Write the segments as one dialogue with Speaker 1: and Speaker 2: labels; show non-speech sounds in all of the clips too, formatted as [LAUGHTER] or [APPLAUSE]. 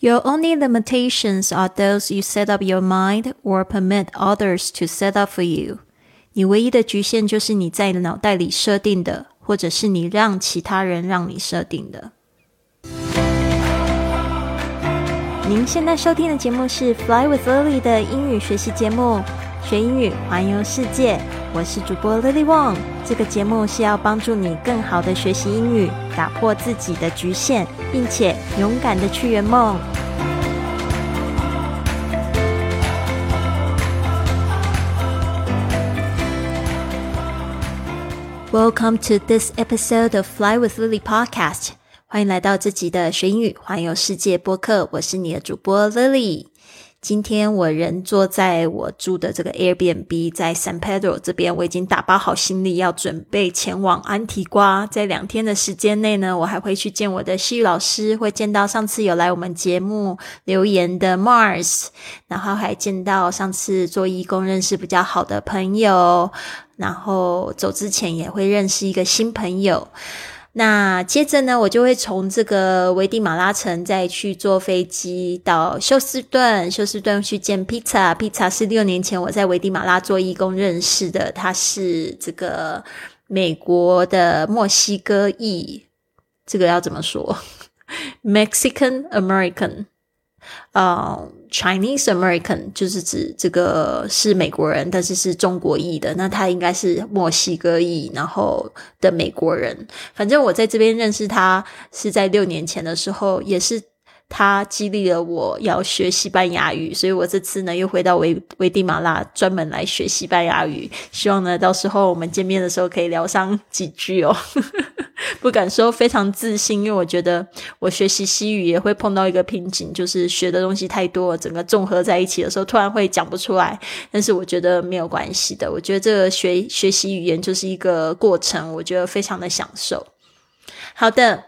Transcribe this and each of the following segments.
Speaker 1: Your only limitations are those you set up your mind or permit others to set up for you。你唯一的局限就是你在脑袋里设定的，或者是你让其他人让你设定的。您现在收听的节目是《Fly with Lily》的英语学习节目， 学英语环游世界。我是主播 Lily Wong。这个节目是要帮助你更好的学习英语，打破自己的局限，并且勇敢的去圆梦。Welcome to this episode of Fly with Lily podcast。欢迎来到这集的学英语环游世界播客。我是你的主播 Lily。今天我人坐在我住的这个 Airbnb，在 San Pedro 这边，我已经打包好行李，要准备前往安提瓜。在两天的时间内呢，我还会去见我的西语老师，会见到上次有来我们节目留言的 Mars，然后还见到上次做义工认识比较好的朋友。然后走之前也会认识一个新朋友。那接着呢，我就会从这个危地马拉城再去坐飞机到休斯顿，休斯顿去见 Pizza。Pizza 是六年前我在危地马拉做义工认识的，他是这个美国的墨西哥裔，这个要怎么说？[LAUGHS] Mexican American。呃，Chinese American 就是指这个是美国人，但是是中国裔的。那他应该是墨西哥裔，然后的美国人。反正我在这边认识他是在六年前的时候，也是他激励了我要学西班牙语，所以我这次呢又回到维维地马拉，专门来学西班牙语。希望呢到时候我们见面的时候可以聊上几句哦。[LAUGHS] 不敢说非常自信，因为我觉得我学习西语也会碰到一个瓶颈，就是学的东西太多，整个综合在一起的时候，突然会讲不出来。但是我觉得没有关系的，我觉得这个学学习语言就是一个过程，我觉得非常的享受。好的。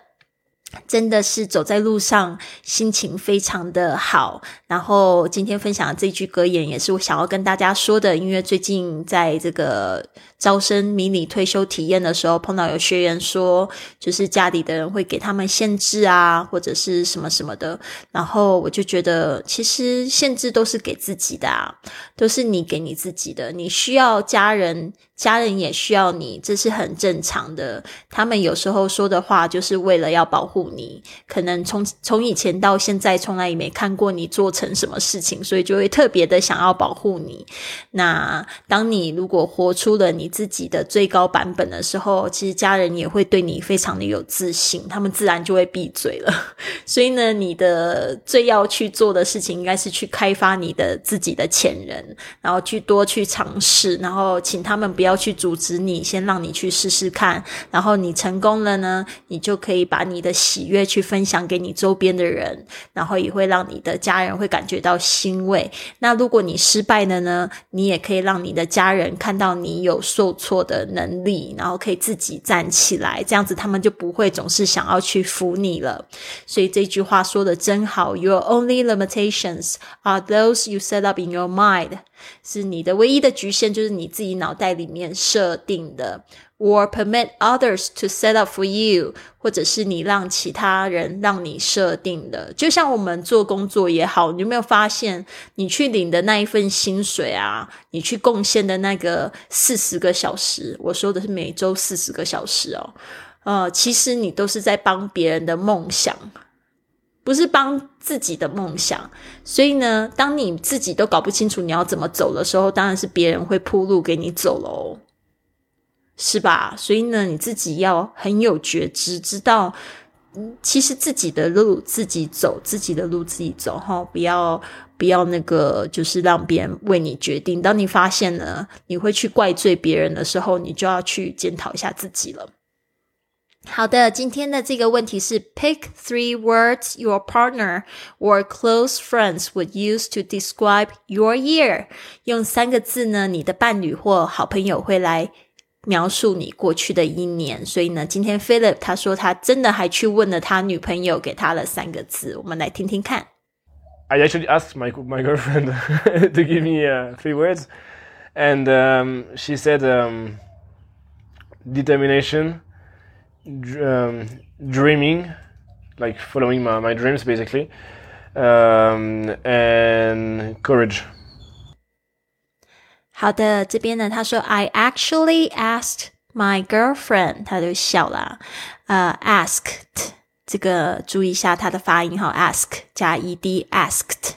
Speaker 1: 真的是走在路上，心情非常的好。然后今天分享的这句格言，也是我想要跟大家说的。因为最近在这个招生迷你退休体验的时候，碰到有学员说，就是家里的人会给他们限制啊，或者是什么什么的。然后我就觉得，其实限制都是给自己的啊，都是你给你自己的。你需要家人。家人也需要你，这是很正常的。他们有时候说的话，就是为了要保护你。可能从从以前到现在，从来也没看过你做成什么事情，所以就会特别的想要保护你。那当你如果活出了你自己的最高版本的时候，其实家人也会对你非常的有自信，他们自然就会闭嘴了。[LAUGHS] 所以呢，你的最要去做的事情，应该是去开发你的自己的潜能，然后去多去尝试，然后请他们不要。要去阻止你，先让你去试试看，然后你成功了呢，你就可以把你的喜悦去分享给你周边的人，然后也会让你的家人会感觉到欣慰。那如果你失败了呢，你也可以让你的家人看到你有受挫的能力，然后可以自己站起来，这样子他们就不会总是想要去扶你了。所以这句话说的真好，Your only limitations are those you set up in your mind。是你的唯一的局限，就是你自己脑袋里面设定的，or permit others to set up for you，或者是你让其他人让你设定的。就像我们做工作也好，你有没有发现，你去领的那一份薪水啊，你去贡献的那个四十个小时，我说的是每周四十个小时哦，呃，其实你都是在帮别人的梦想。不是帮自己的梦想，所以呢，当你自己都搞不清楚你要怎么走的时候，当然是别人会铺路给你走喽，是吧？所以呢，你自己要很有觉知，知道，嗯，其实自己的路自己走，自己的路自己走，哈，不要不要那个，就是让别人为你决定。当你发现了你会去怪罪别人的时候，你就要去检讨一下自己了。好的，今天的这个问题是：Pick three words your partner or close friends would use to describe your year。用三个字呢，你的伴侣或好朋友会来描述你过去的一年。所以呢，今天 Philip 他说他真的还去问了他女朋友，给他了三个字，我们来听听看。
Speaker 2: I actually asked my my girlfriend [LAUGHS] to give me uh, three words, and um, she said um, determination um, dreaming, like following my, my dreams basically, um, and courage.
Speaker 1: 好的，这边呢，他说 I actually asked my girlfriend，他就笑了。呃、uh,，asked 这个注意一下它的发音哈，ask 加 ed，asked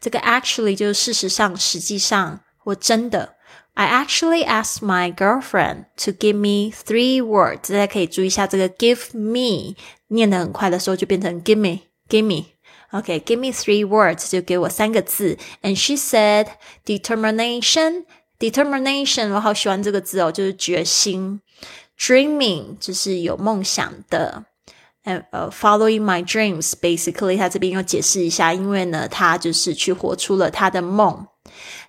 Speaker 1: 这个 actually 就是事实上、实际上或真的。 I actually asked my girlfriend to give me three words。大家可以注意一下这个 give me 念得很快的时候就变成 give me，give me。OK，give、okay, me three words 就给我三个字。And she said determination。determination 我好喜欢这个字哦，就是决心。dreaming 就是有梦想的。呃呃，following my dreams，basically，他这边要解释一下，因为呢，他就是去活出了他的梦。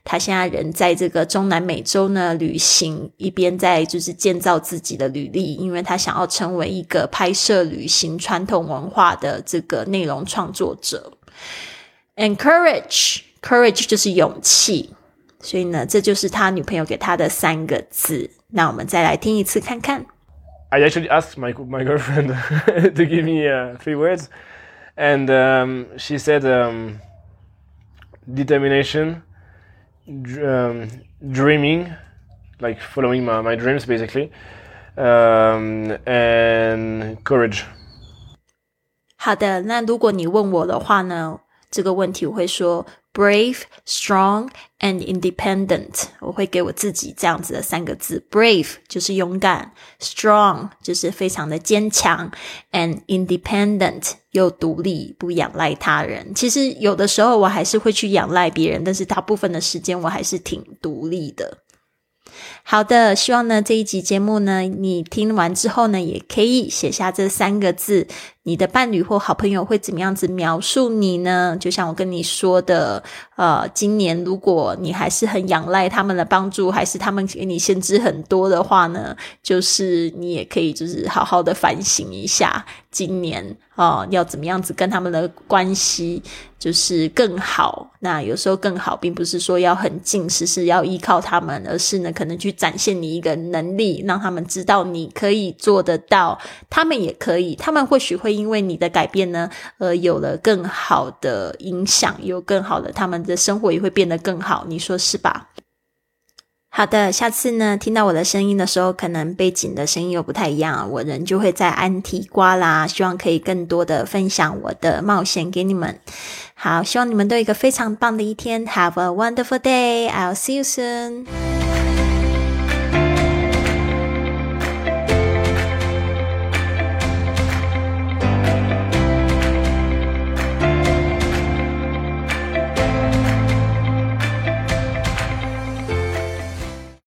Speaker 1: 他现在人在这个中南美洲呢旅行，一边在就是建造自己的履历，因为他想要成为一个拍摄旅行传统文化的这个内容创作者。Encourage，courage 就是勇气，所以呢，这就是他女朋友给他的三个字。那我们再来听一次看看。
Speaker 2: I actually asked my my girlfriend to give me uh, three words, and um, she said um, determination, um, dreaming, like following my, my dreams basically, um, and courage.
Speaker 1: 好的，那如果你问我的话呢，这个问题我会说 brave, strong and independent。我会给我自己这样子的三个字：brave 就是勇敢，strong 就是非常的坚强，and independent 又独立，不仰赖他人。其实有的时候我还是会去仰赖别人，但是大部分的时间我还是挺独立的。好的，希望呢这一集节目呢，你听完之后呢，也可以写下这三个字。你的伴侣或好朋友会怎么样子描述你呢？就像我跟你说的，呃，今年如果你还是很仰赖他们的帮助，还是他们给你限制很多的话呢，就是你也可以就是好好的反省一下，今年啊要怎么样子跟他们的关系就是更好。那有时候更好，并不是说要很近，时是要依靠他们，而是呢可能去展现你一个能力，让他们知道你可以做得到，他们也可以，他们或许会。因为你的改变呢，呃，有了更好的影响，有更好的，他们的生活也会变得更好，你说是吧？好的，下次呢，听到我的声音的时候，可能背景的声音又不太一样，我人就会在安提瓜啦，希望可以更多的分享我的冒险给你们。好，希望你们都有一个非常棒的一天，Have a wonderful day，I'll see you soon。